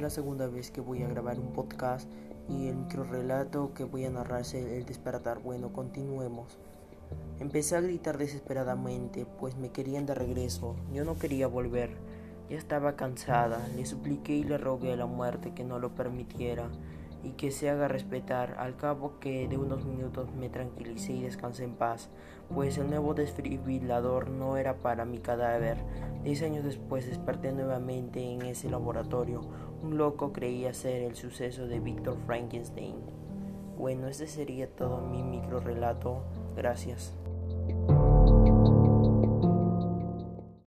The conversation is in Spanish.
Es la segunda vez que voy a grabar un podcast y el microrelato que voy a narrar es el despertar. Bueno, continuemos. Empecé a gritar desesperadamente, pues me querían de regreso. Yo no quería volver. Ya estaba cansada. Le supliqué y le rogué a la muerte que no lo permitiera y que se haga respetar. Al cabo que de unos minutos me tranquilicé y descansé en paz, pues el nuevo desfibrilador no era para mi cadáver. Diez años después desperté nuevamente en ese laboratorio. Un loco creía ser el suceso de Víctor Frankenstein. Bueno, este sería todo mi micro relato. Gracias.